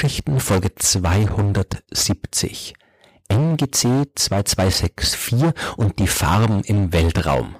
Sternengeschichten Folge 270 NGC 2264 und die Farben im Weltraum.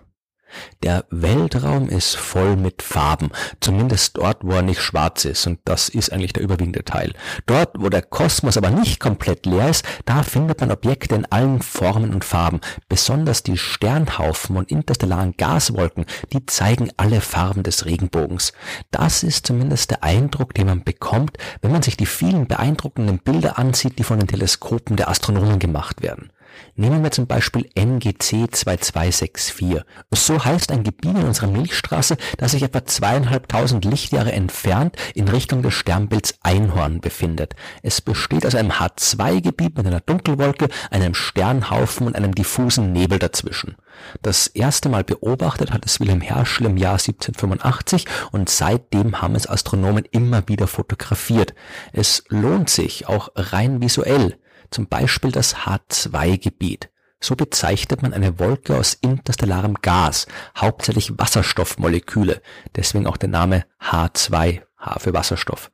Der Weltraum ist voll mit Farben, zumindest dort, wo er nicht schwarz ist, und das ist eigentlich der überwiegende Teil. Dort, wo der Kosmos aber nicht komplett leer ist, da findet man Objekte in allen Formen und Farben. Besonders die Sternhaufen und interstellaren Gaswolken, die zeigen alle Farben des Regenbogens. Das ist zumindest der Eindruck, den man bekommt, wenn man sich die vielen beeindruckenden Bilder ansieht, die von den Teleskopen der Astronomen gemacht werden. Nehmen wir zum Beispiel NGC 2264. So heißt ein Gebiet in unserer Milchstraße, das sich etwa zweieinhalbtausend Lichtjahre entfernt in Richtung des Sternbilds Einhorn befindet. Es besteht aus einem H2-Gebiet mit einer Dunkelwolke, einem Sternhaufen und einem diffusen Nebel dazwischen. Das erste Mal beobachtet hat es Wilhelm Herschel im Jahr 1785 und seitdem haben es Astronomen immer wieder fotografiert. Es lohnt sich, auch rein visuell, zum Beispiel das H2-Gebiet. So bezeichnet man eine Wolke aus interstellarem Gas, hauptsächlich Wasserstoffmoleküle, deswegen auch der Name H2, H für Wasserstoff.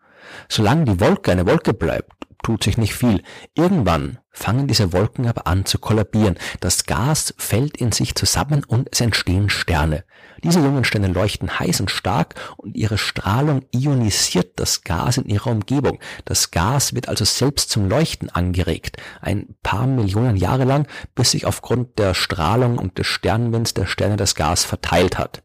Solange die Wolke eine Wolke bleibt, tut sich nicht viel. Irgendwann fangen diese Wolken aber an zu kollabieren. Das Gas fällt in sich zusammen und es entstehen Sterne. Diese jungen Sterne leuchten heiß und stark und ihre Strahlung ionisiert das Gas in ihrer Umgebung. Das Gas wird also selbst zum Leuchten angeregt, ein paar Millionen Jahre lang, bis sich aufgrund der Strahlung und des Sternwinds der Sterne das Gas verteilt hat.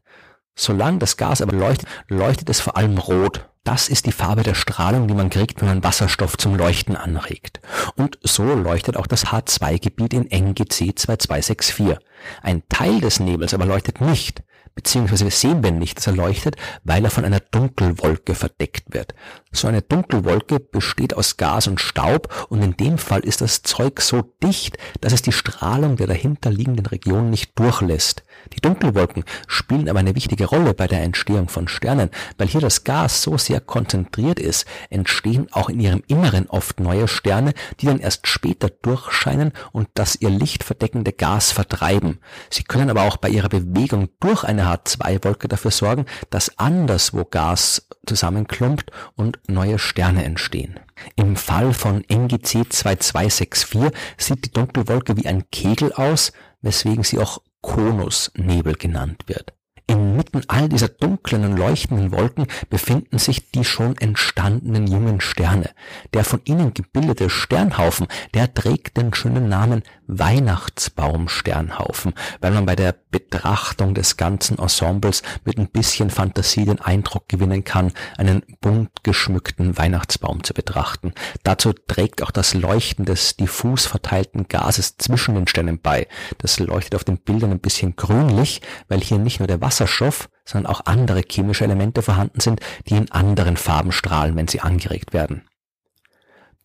Solange das Gas aber leuchtet, leuchtet es vor allem rot. Das ist die Farbe der Strahlung, die man kriegt, wenn man Wasserstoff zum Leuchten anregt. Und so leuchtet auch das H2-Gebiet in NGC 2264. Ein Teil des Nebels aber leuchtet nicht beziehungsweise sehen wir nicht, dass er leuchtet, weil er von einer Dunkelwolke verdeckt wird. So eine Dunkelwolke besteht aus Gas und Staub und in dem Fall ist das Zeug so dicht, dass es die Strahlung der dahinterliegenden Region nicht durchlässt. Die Dunkelwolken spielen aber eine wichtige Rolle bei der Entstehung von Sternen, weil hier das Gas so sehr konzentriert ist, entstehen auch in ihrem Inneren oft neue Sterne, die dann erst später durchscheinen und das ihr Licht verdeckende Gas vertreiben. Sie können aber auch bei ihrer Bewegung durch eine H2-Wolke dafür sorgen, dass anderswo Gas zusammenklumpt und neue Sterne entstehen. Im Fall von NGC 2264 sieht die Dunkelwolke wie ein Kegel aus, weswegen sie auch Konusnebel genannt wird. Inmitten all dieser dunklen und leuchtenden Wolken befinden sich die schon entstandenen jungen Sterne. Der von ihnen gebildete Sternhaufen, der trägt den schönen Namen Weihnachtsbaum-Sternhaufen, weil man bei der Betrachtung des ganzen Ensembles mit ein bisschen Fantasie den Eindruck gewinnen kann, einen bunt geschmückten Weihnachtsbaum zu betrachten. Dazu trägt auch das Leuchten des diffus verteilten Gases zwischen den Sternen bei. Das leuchtet auf den Bildern ein bisschen grünlich, weil hier nicht nur der Wasserstoff, sondern auch andere chemische Elemente vorhanden sind, die in anderen Farben strahlen, wenn sie angeregt werden.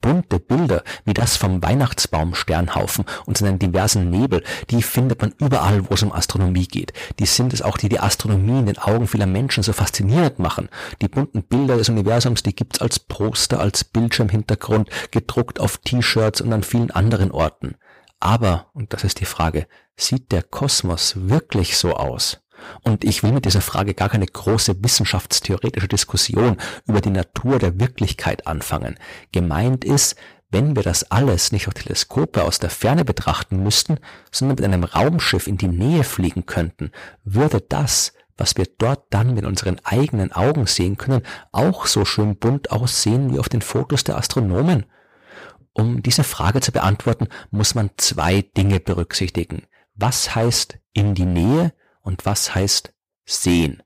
Bunte Bilder wie das vom Weihnachtsbaum-Sternhaufen und seinen diversen Nebel, die findet man überall, wo es um Astronomie geht. Die sind es auch, die die Astronomie in den Augen vieler Menschen so faszinierend machen. Die bunten Bilder des Universums, die gibt's als Poster, als Bildschirmhintergrund, gedruckt auf T-Shirts und an vielen anderen Orten. Aber, und das ist die Frage, sieht der Kosmos wirklich so aus? Und ich will mit dieser Frage gar keine große wissenschaftstheoretische Diskussion über die Natur der Wirklichkeit anfangen. Gemeint ist, wenn wir das alles nicht durch Teleskope aus der Ferne betrachten müssten, sondern mit einem Raumschiff in die Nähe fliegen könnten, würde das, was wir dort dann mit unseren eigenen Augen sehen können, auch so schön bunt aussehen wie auf den Fotos der Astronomen? Um diese Frage zu beantworten, muss man zwei Dinge berücksichtigen. Was heißt in die Nähe und was heißt sehen.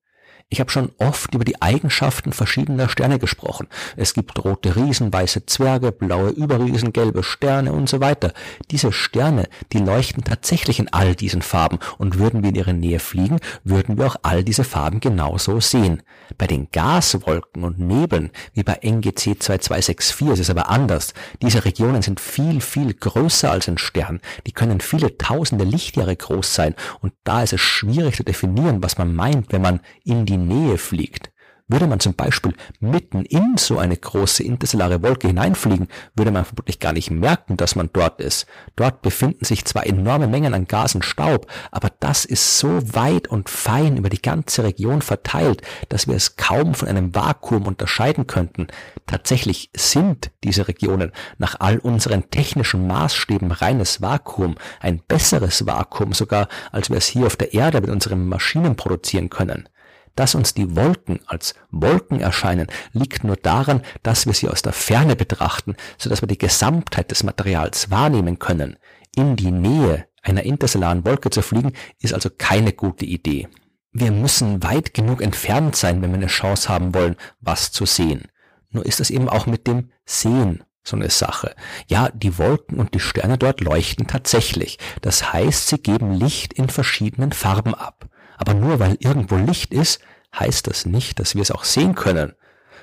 Ich habe schon oft über die Eigenschaften verschiedener Sterne gesprochen. Es gibt rote Riesen, weiße Zwerge, blaue Überriesen, gelbe Sterne und so weiter. Diese Sterne, die leuchten tatsächlich in all diesen Farben und würden wir in ihre Nähe fliegen, würden wir auch all diese Farben genauso sehen. Bei den Gaswolken und Nebeln, wie bei NGC 2264, ist es aber anders. Diese Regionen sind viel, viel größer als ein Stern. Die können viele tausende Lichtjahre groß sein und da ist es schwierig zu definieren, was man meint, wenn man in die Nähe fliegt. Würde man zum Beispiel mitten in so eine große interstellare Wolke hineinfliegen, würde man vermutlich gar nicht merken, dass man dort ist. Dort befinden sich zwar enorme Mengen an Gas und Staub, aber das ist so weit und fein über die ganze Region verteilt, dass wir es kaum von einem Vakuum unterscheiden könnten. Tatsächlich sind diese Regionen nach all unseren technischen Maßstäben reines Vakuum, ein besseres Vakuum sogar, als wir es hier auf der Erde mit unseren Maschinen produzieren können. Dass uns die Wolken als Wolken erscheinen, liegt nur daran, dass wir sie aus der Ferne betrachten, so dass wir die Gesamtheit des Materials wahrnehmen können. In die Nähe einer interstellaren Wolke zu fliegen, ist also keine gute Idee. Wir müssen weit genug entfernt sein, wenn wir eine Chance haben wollen, was zu sehen. Nur ist es eben auch mit dem Sehen so eine Sache. Ja, die Wolken und die Sterne dort leuchten tatsächlich. Das heißt, sie geben Licht in verschiedenen Farben ab. Aber nur weil irgendwo Licht ist, heißt das nicht, dass wir es auch sehen können.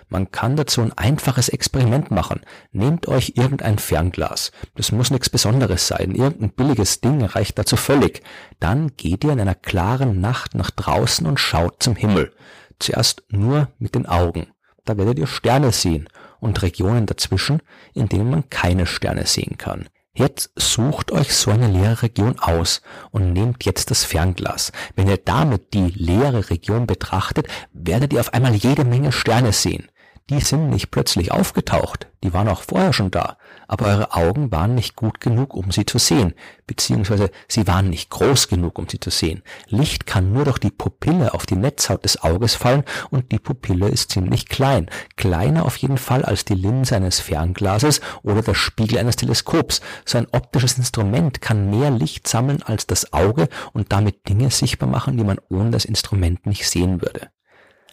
Man kann dazu ein einfaches Experiment machen. Nehmt euch irgendein Fernglas. Das muss nichts Besonderes sein. Irgendein billiges Ding reicht dazu völlig. Dann geht ihr in einer klaren Nacht nach draußen und schaut zum Himmel. Zuerst nur mit den Augen. Da werdet ihr Sterne sehen und Regionen dazwischen, in denen man keine Sterne sehen kann. Jetzt sucht euch so eine leere Region aus und nehmt jetzt das Fernglas. Wenn ihr damit die leere Region betrachtet, werdet ihr auf einmal jede Menge Sterne sehen die sind nicht plötzlich aufgetaucht, die waren auch vorher schon da, aber eure Augen waren nicht gut genug, um sie zu sehen, beziehungsweise sie waren nicht groß genug, um sie zu sehen. Licht kann nur durch die Pupille auf die Netzhaut des Auges fallen und die Pupille ist ziemlich klein, kleiner auf jeden Fall als die Linse eines Fernglases oder der Spiegel eines Teleskops. So ein optisches Instrument kann mehr Licht sammeln als das Auge und damit Dinge sichtbar machen, die man ohne das Instrument nicht sehen würde.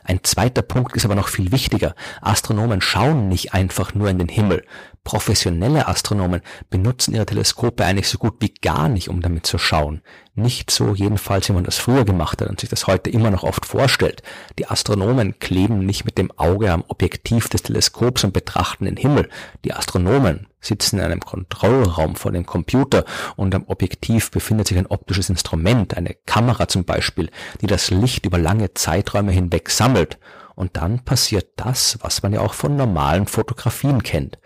Ein zweiter Punkt ist aber noch viel wichtiger. Astronomen schauen nicht einfach nur in den Himmel. Professionelle Astronomen benutzen ihre Teleskope eigentlich so gut wie gar nicht, um damit zu schauen. Nicht so jedenfalls, wie man das früher gemacht hat und sich das heute immer noch oft vorstellt. Die Astronomen kleben nicht mit dem Auge am Objektiv des Teleskops und betrachten den Himmel. Die Astronomen sitzen in einem Kontrollraum vor dem Computer und am Objektiv befindet sich ein optisches Instrument, eine Kamera zum Beispiel, die das Licht über lange Zeiträume hinweg sammelt. Und dann passiert das, was man ja auch von normalen Fotografien kennt.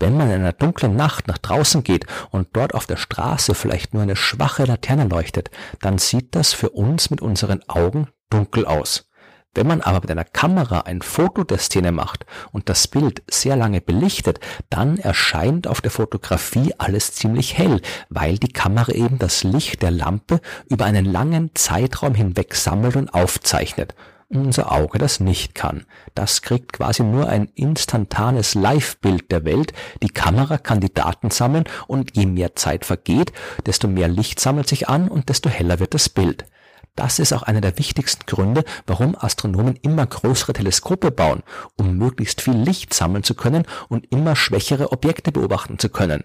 Wenn man in einer dunklen Nacht nach draußen geht und dort auf der Straße vielleicht nur eine schwache Laterne leuchtet, dann sieht das für uns mit unseren Augen dunkel aus. Wenn man aber mit einer Kamera ein Foto der Szene macht und das Bild sehr lange belichtet, dann erscheint auf der Fotografie alles ziemlich hell, weil die Kamera eben das Licht der Lampe über einen langen Zeitraum hinweg sammelt und aufzeichnet unser Auge das nicht kann. Das kriegt quasi nur ein instantanes Live-Bild der Welt. Die Kamera kann die Daten sammeln und je mehr Zeit vergeht, desto mehr Licht sammelt sich an und desto heller wird das Bild. Das ist auch einer der wichtigsten Gründe, warum Astronomen immer größere Teleskope bauen, um möglichst viel Licht sammeln zu können und immer schwächere Objekte beobachten zu können.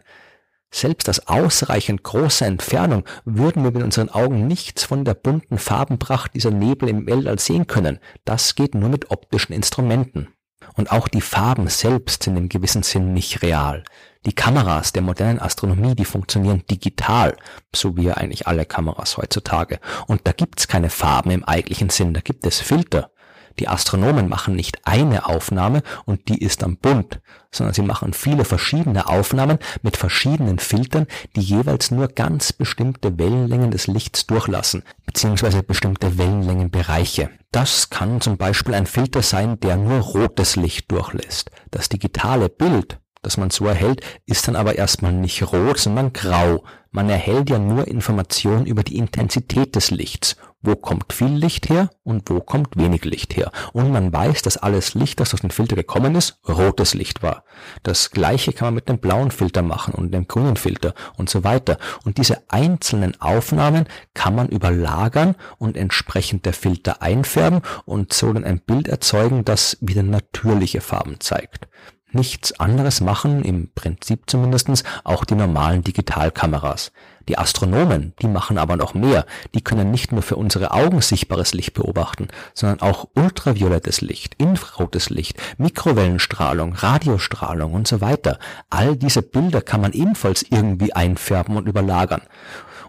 Selbst aus ausreichend großer Entfernung würden wir mit unseren Augen nichts von der bunten Farbenpracht dieser Nebel im Weltall sehen können. Das geht nur mit optischen Instrumenten. Und auch die Farben selbst sind im gewissen Sinn nicht real. Die Kameras der modernen Astronomie, die funktionieren digital, so wie eigentlich alle Kameras heutzutage. Und da gibt's keine Farben im eigentlichen Sinn, da gibt es Filter. Die Astronomen machen nicht eine Aufnahme und die ist dann bunt, sondern sie machen viele verschiedene Aufnahmen mit verschiedenen Filtern, die jeweils nur ganz bestimmte Wellenlängen des Lichts durchlassen, beziehungsweise bestimmte Wellenlängenbereiche. Das kann zum Beispiel ein Filter sein, der nur rotes Licht durchlässt. Das digitale Bild das man so erhält, ist dann aber erstmal nicht rot, sondern grau. Man erhält ja nur Informationen über die Intensität des Lichts. Wo kommt viel Licht her und wo kommt wenig Licht her. Und man weiß, dass alles Licht, das aus dem Filter gekommen ist, rotes Licht war. Das gleiche kann man mit dem blauen Filter machen und dem grünen Filter und so weiter. Und diese einzelnen Aufnahmen kann man überlagern und entsprechend der Filter einfärben und so dann ein Bild erzeugen, das wieder natürliche Farben zeigt nichts anderes machen, im Prinzip zumindestens auch die normalen Digitalkameras. Die Astronomen, die machen aber noch mehr. Die können nicht nur für unsere Augen sichtbares Licht beobachten, sondern auch ultraviolettes Licht, infrarotes Licht, Mikrowellenstrahlung, Radiostrahlung und so weiter. All diese Bilder kann man ebenfalls irgendwie einfärben und überlagern.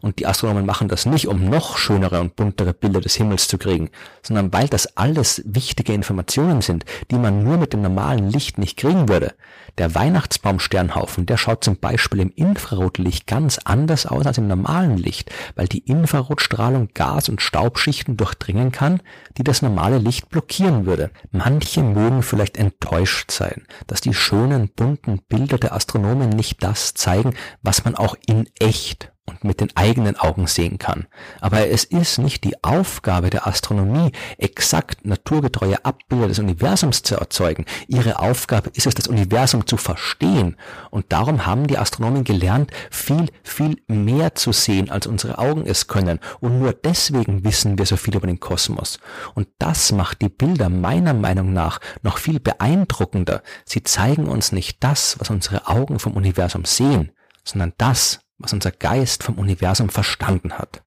Und die Astronomen machen das nicht, um noch schönere und buntere Bilder des Himmels zu kriegen, sondern weil das alles wichtige Informationen sind, die man nur mit dem normalen Licht nicht kriegen würde. Der Weihnachtsbaumsternhaufen, der schaut zum Beispiel im Infrarotlicht ganz anders aus als im normalen Licht, weil die Infrarotstrahlung Gas- und Staubschichten durchdringen kann, die das normale Licht blockieren würde. Manche mögen vielleicht enttäuscht sein, dass die schönen bunten Bilder der Astronomen nicht das zeigen, was man auch in echt und mit den eigenen Augen sehen kann. Aber es ist nicht die Aufgabe der Astronomie, exakt naturgetreue Abbilder des Universums zu erzeugen. Ihre Aufgabe ist es, das Universum zu verstehen. Und darum haben die Astronomen gelernt, viel, viel mehr zu sehen, als unsere Augen es können. Und nur deswegen wissen wir so viel über den Kosmos. Und das macht die Bilder meiner Meinung nach noch viel beeindruckender. Sie zeigen uns nicht das, was unsere Augen vom Universum sehen, sondern das, was unser Geist vom Universum verstanden hat.